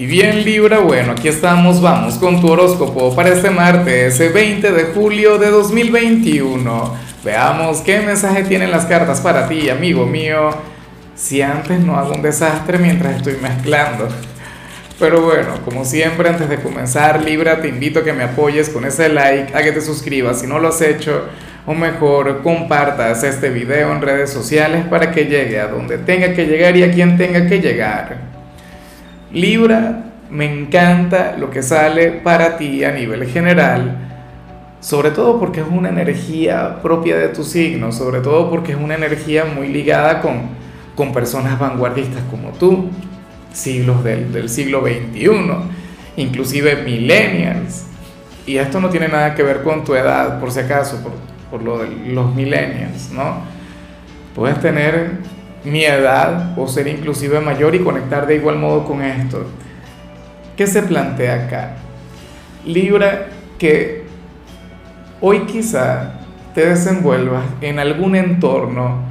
Y bien Libra, bueno, aquí estamos, vamos con tu horóscopo para este martes, 20 de julio de 2021. Veamos qué mensaje tienen las cartas para ti, amigo mío. Si antes no hago un desastre mientras estoy mezclando. Pero bueno, como siempre, antes de comenzar, Libra, te invito a que me apoyes con ese like, a que te suscribas si no lo has hecho, o mejor, compartas este video en redes sociales para que llegue a donde tenga que llegar y a quien tenga que llegar. Libra, me encanta lo que sale para ti a nivel general, sobre todo porque es una energía propia de tu signo, sobre todo porque es una energía muy ligada con, con personas vanguardistas como tú, siglos del, del siglo XXI, inclusive millennials. Y esto no tiene nada que ver con tu edad, por si acaso, por, por lo de los millennials, ¿no? Puedes tener mi edad o ser inclusive mayor y conectar de igual modo con esto. ¿Qué se plantea acá? Libra que hoy quizá te desenvuelvas en algún entorno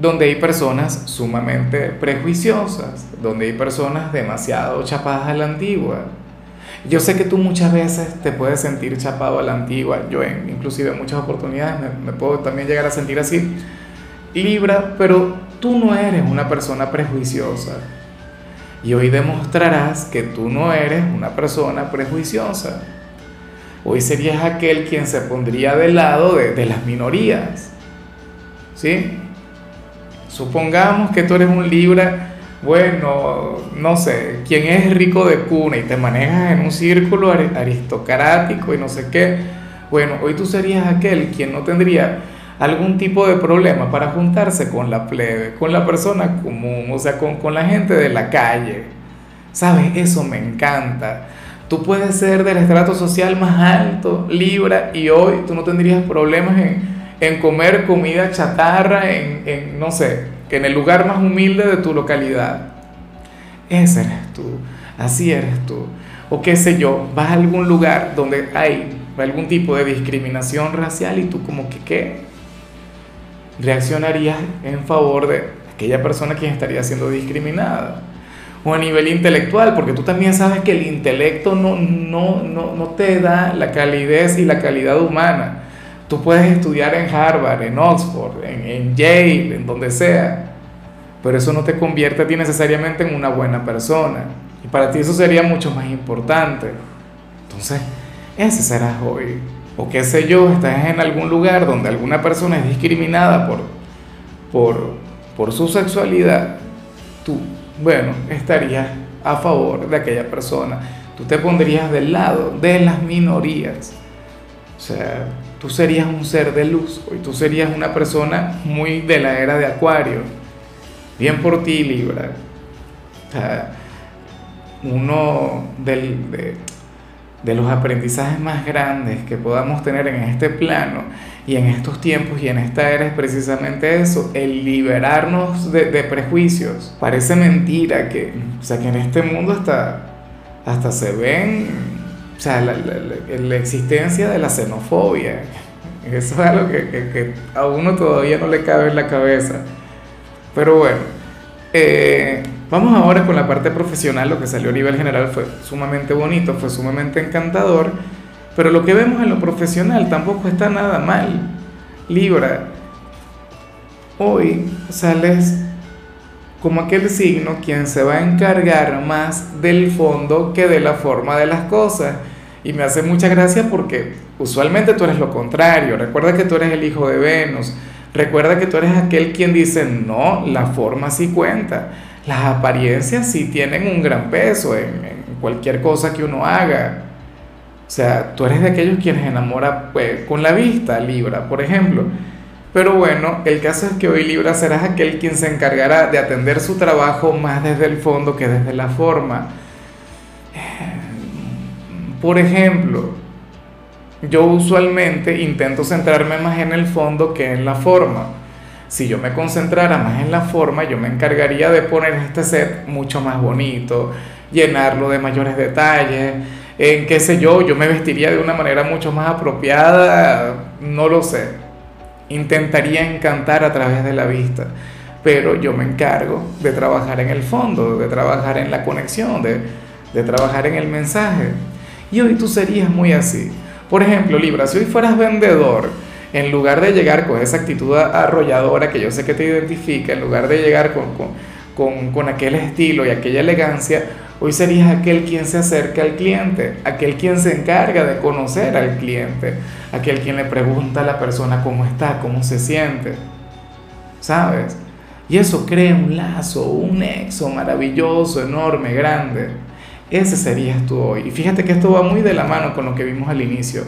donde hay personas sumamente prejuiciosas, donde hay personas demasiado chapadas a la antigua. Yo sé que tú muchas veces te puedes sentir chapado a la antigua, yo en inclusive en muchas oportunidades me, me puedo también llegar a sentir así, Libra, pero tú no eres una persona prejuiciosa. Y hoy demostrarás que tú no eres una persona prejuiciosa. Hoy serías aquel quien se pondría del lado de, las minorías. ¿Sí? Supongamos que tú eres un Libra, bueno, no sé, quien es rico de cuna y te manejas en un círculo aristocrático y no sé qué. Bueno, hoy tú serías aquel quien no tendría algún tipo de problema para juntarse con la plebe, con la persona común, o sea, con, la gente de la calle. ¿Sabes? Eso me encanta. Tú puedes ser del estrato social más alto, Libra, y hoy tú no tendrías problemas en, comer comida chatarra en, en, no sé, en el lugar más humilde de tu localidad. Ese eres tú, así eres tú. O qué sé yo, vas a algún lugar donde hay algún tipo de discriminación racial y tú como que, ¿qué? Reaccionarías en favor de aquella persona quien estaría siendo discriminada. O a nivel intelectual, porque tú también sabes que el intelecto no, no, no, no te da la calidez y la calidad humana. Tú puedes estudiar en Harvard, en Oxford, en, en Yale, en donde sea, pero eso no te convierte a ti necesariamente en una buena persona. Y para ti eso sería mucho más importante. Entonces, ese serás hoy o qué sé yo, estás en algún lugar donde alguna persona es discriminada por, por, su sexualidad, tú, bueno, estarías a favor de aquella persona. Tú te pondrías del lado de las minorías. O sea, tú serías un ser de luz y tú serías una persona muy de la era de Acuario. Bien por ti, Libra. O sea, uno del, de, de los aprendizajes más grandes que podamos tener en este plano y en estos tiempos y en esta era es precisamente eso, el liberarnos de, prejuicios. Parece mentira que, o sea, que en este mundo hasta, hasta se ven, o sea, la, existencia de la xenofobia. Eso es algo que, que, a uno todavía no le cabe en la cabeza. Pero bueno, eh, Vamos ahora con la parte profesional, lo que salió a nivel general fue sumamente bonito, fue sumamente encantador, pero lo que vemos en lo profesional tampoco está nada mal. Libra, hoy sales como aquel signo quien se va a encargar más del fondo que de la forma de las cosas. Y me hace mucha gracia porque usualmente tú eres lo contrario. Recuerda que tú eres el hijo de Venus. Recuerda que tú eres aquel quien dice, no, la forma sí cuenta las apariencias sí tienen un gran peso en, cualquier cosa que uno haga. O sea, tú eres de aquellos quienes enamoran pues, con la vista, Libra, por ejemplo. Pero bueno, el caso es que hoy Libra serás aquel quien se encargará de atender su trabajo más desde el fondo que desde la forma. Por ejemplo, yo usualmente intento centrarme más en el fondo que en la forma. Si yo me concentrara más en la forma, yo me encargaría de poner este set mucho más bonito, llenarlo de mayores detalles, en qué sé yo, yo me vestiría de una manera mucho más apropiada, no lo sé. Intentaría encantar a través de la vista. pero yo me encargo de trabajar en el fondo, de trabajar en la conexión, de, de trabajar en el mensaje. Y hoy tú serías muy así. Por ejemplo, Libra, si hoy fueras vendedor, en lugar de llegar con esa actitud arrolladora que yo sé que te identifica, en lugar de llegar con, con, con, aquel estilo y aquella elegancia, hoy serías aquel quien se acerca al cliente, aquel quien se encarga de conocer al cliente, aquel quien le pregunta a la persona cómo está, cómo se siente, ¿sabes? Y eso crea un lazo, un nexo maravilloso, enorme, grande. Ese serías tú hoy. Y fíjate que esto va muy de la mano con lo que vimos al inicio.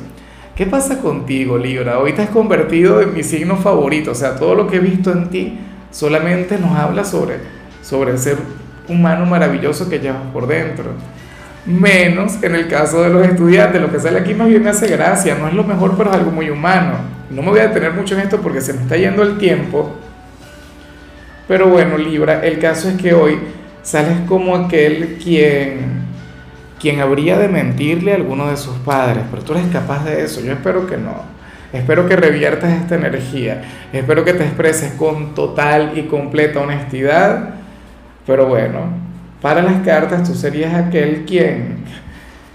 ¿Qué pasa contigo, Libra? Hoy te has convertido en mi signo favorito. O sea, todo lo que he visto en ti solamente nos habla sobre, sobre el ser humano maravilloso que llevas por dentro. Menos en el caso de los estudiantes. Lo que sale aquí más bien me hace gracia. No es lo mejor, pero es algo muy humano. No me voy a detener mucho en esto porque se me está yendo el tiempo. Pero bueno, Libra, el caso es que hoy sales como aquel quien quien habría de mentirle a alguno de sus padres, pero tú eres capaz de eso, yo espero que no. Espero que reviertas esta energía, espero que te expreses con total y completa honestidad, pero bueno, para las cartas tú serías aquel quien,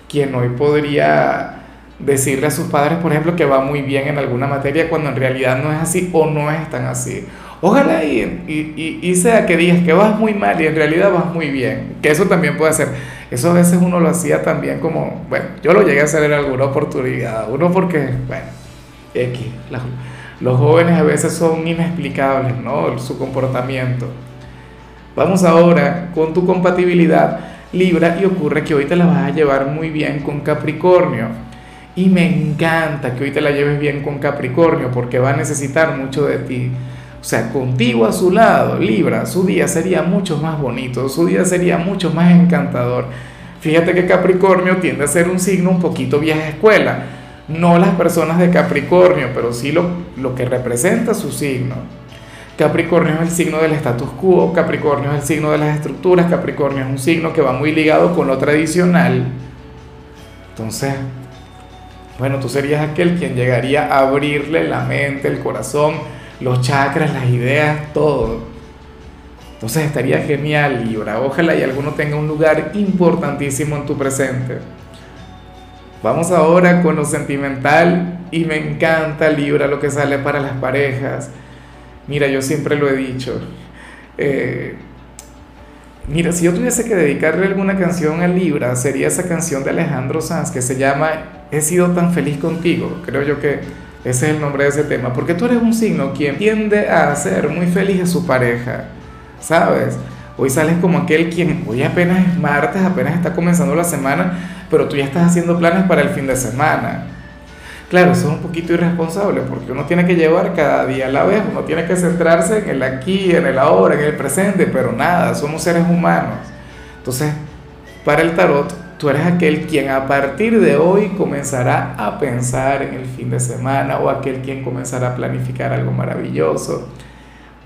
quien hoy podría decirle a sus padres, por ejemplo, que va muy bien en alguna materia cuando en realidad no es así o no es tan así. Ojalá y, y, y, sea que digas que vas muy mal y en realidad vas muy bien, que eso también puede ser. Eso a veces uno lo hacía también como, bueno, yo lo llegué a hacer en alguna oportunidad, uno porque, bueno, X, los jóvenes a veces son inexplicables, ¿no? Su comportamiento. Vamos ahora con tu compatibilidad Libra y ocurre que hoy te la vas a llevar muy bien con Capricornio. Y me encanta que hoy te la lleves bien con Capricornio porque va a necesitar mucho de ti. O sea, contigo a su lado, Libra, su día sería mucho más bonito, su día sería mucho más encantador. Fíjate que Capricornio tiende a ser un signo un poquito vieja escuela. No las personas de Capricornio, pero sí lo, lo que representa su signo. Capricornio es el signo del status quo, Capricornio es el signo de las estructuras, Capricornio es un signo que va muy ligado con lo tradicional. Entonces, bueno, tú serías aquel quien llegaría a abrirle la mente, el corazón, los chakras, las ideas, todo. Entonces estaría genial, Libra. Ojalá y alguno tenga un lugar importantísimo en tu presente. Vamos ahora con lo sentimental y me encanta, Libra, lo que sale para las parejas. Mira, yo siempre lo he dicho. Eh, mira, si yo tuviese que dedicarle alguna canción a Libra, sería esa canción de Alejandro Sanz que se llama He sido tan feliz contigo. Creo yo que ese es el nombre de ese tema. Porque tú eres un signo quien tiende a hacer muy feliz a su pareja. ¿Sabes? Hoy sales como aquel quien, hoy apenas es martes, apenas está comenzando la semana, pero tú ya estás haciendo planes para el fin de semana. Claro, eso es un poquito irresponsable porque uno tiene que llevar cada día a la vez, uno tiene que centrarse en el aquí, en el ahora, en el presente, pero nada, somos seres humanos. Entonces, para el tarot, tú eres aquel quien a partir de hoy comenzará a pensar en el fin de semana o aquel quien comenzará a planificar algo maravilloso.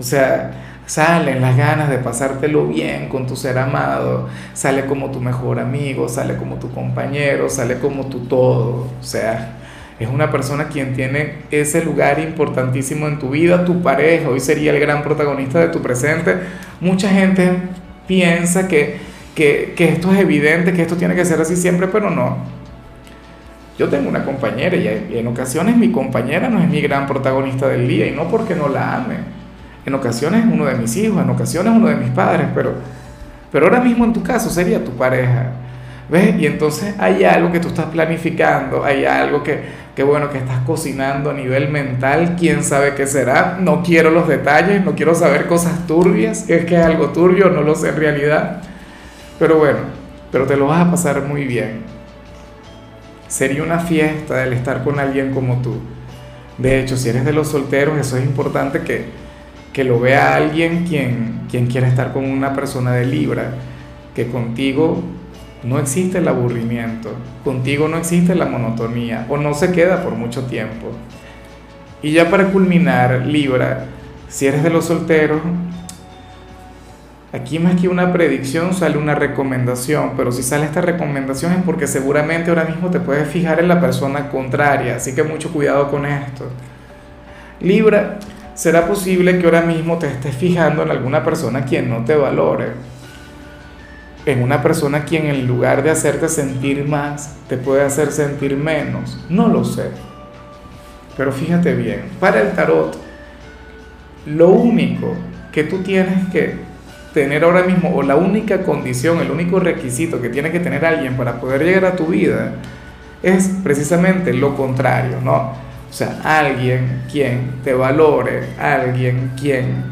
O sea, salen las ganas de pasártelo bien con tu ser amado, sale como tu mejor amigo, sale como tu compañero, sale como tu todo. O sea, es una persona quien tiene ese lugar importantísimo en tu vida, tu pareja, hoy sería el gran protagonista de tu presente. Mucha gente piensa que que, esto es evidente, que esto tiene que ser así siempre, pero no. Yo tengo una compañera y en ocasiones mi compañera no es mi gran protagonista del día y no porque no la ame. En ocasiones es uno de mis hijos, en ocasiones uno de mis padres, pero, pero ahora mismo en tu caso sería tu pareja. ¿Ves? Y entonces hay algo que tú estás planificando, hay algo que, que, bueno, que estás cocinando a nivel mental, quién sabe qué será. No quiero los detalles, no quiero saber cosas turbias, es que es algo turbio, no lo sé en realidad. Pero bueno, pero te lo vas a pasar muy bien. Sería una fiesta el estar con alguien como tú. De hecho, si eres de los solteros, eso es importante que, que lo vea alguien quien, quien quiera estar con una persona de Libra, que contigo no existe el aburrimiento, contigo no existe la monotonía o no se queda por mucho tiempo. Y ya para culminar, Libra, si eres de los solteros, Aquí más que una predicción sale una recomendación, pero si sale esta recomendación es porque seguramente ahora mismo te puedes fijar en la persona contraria, así que mucho cuidado con esto. Libra, será posible que ahora mismo te estés fijando en alguna persona quien no te valore, en una persona quien en lugar de hacerte sentir más, te puede hacer sentir menos. No lo sé. Pero fíjate bien, para el tarot, lo único que tú tienes que tener ahora mismo, o la única condición, el único requisito que tiene que tener alguien para poder llegar a tu vida, es precisamente lo contrario, ¿no? O sea, alguien quien te valore, alguien quien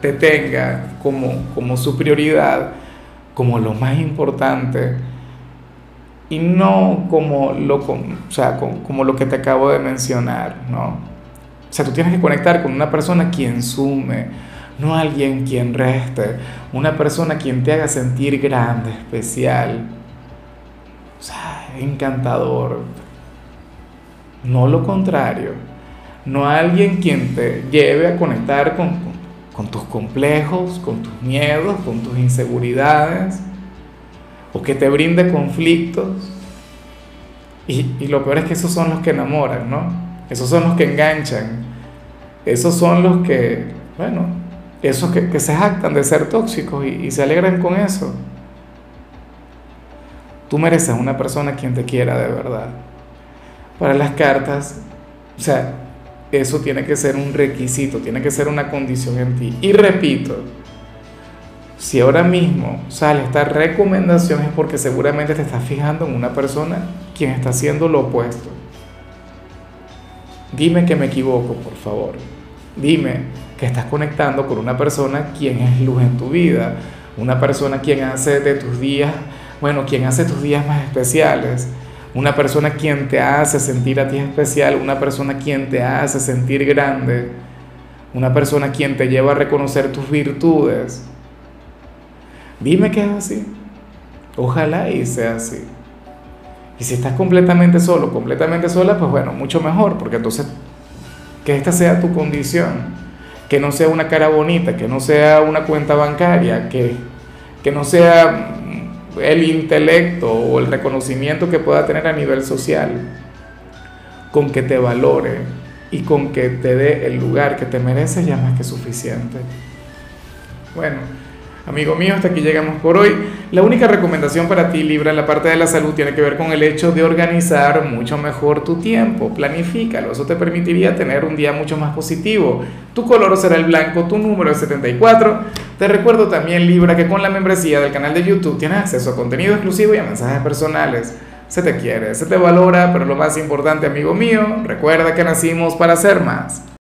te tenga como, como su prioridad, como lo más importante, y no como lo, o sea, como lo que te acabo de mencionar, ¿no? O sea, tú tienes que conectar con una persona quien sume, no alguien quien reste, una persona quien te haga sentir grande, especial, o sea, encantador. No lo contrario, no alguien quien te lleve a conectar con, con tus complejos, con tus miedos, con tus inseguridades o que te brinde conflictos. Y, lo peor es que esos son los que enamoran, ¿no? Esos son los que enganchan. Esos son los que, bueno, esos que, se jactan de ser tóxicos y, y se alegran con eso. Tú mereces una persona quien te quiera de verdad. Para las cartas, o sea, eso tiene que ser un requisito, tiene que ser una condición en ti. Y repito, si ahora mismo sale esta recomendación es porque seguramente te estás fijando en una persona quien está haciendo lo opuesto. Dime que me equivoco, por favor. Dime que estás conectando con una persona quien es luz en tu vida, una persona quien hace de tus días, bueno, quien hace tus días más especiales, una persona quien te hace sentir a ti especial, una persona quien te hace sentir grande, una persona quien te lleva a reconocer tus virtudes Dime que es así. Ojalá y sea así. Y si estás completamente solo, completamente sola, pues bueno, mucho mejor, porque entonces que esta sea tu condición, que no sea una cara bonita, que no sea una cuenta bancaria, que, que no sea el intelecto o el reconocimiento que pueda tener a nivel social, con que te valore y con que te dé el lugar que te mereces ya más que suficiente. Bueno. Amigo mío, hasta aquí llegamos por hoy. La única recomendación para ti, Libra, en la parte de la salud tiene que ver con el hecho de organizar mucho mejor tu tiempo. Planifícalo, eso te permitiría tener un día mucho más positivo. Tu color será el blanco, tu número es 74. Te recuerdo también, Libra, que con la membresía del canal de YouTube tienes acceso a contenido exclusivo y a mensajes personales. Se te quiere, se te valora, pero lo más importante, amigo mío, recuerda que nacimos para ser más.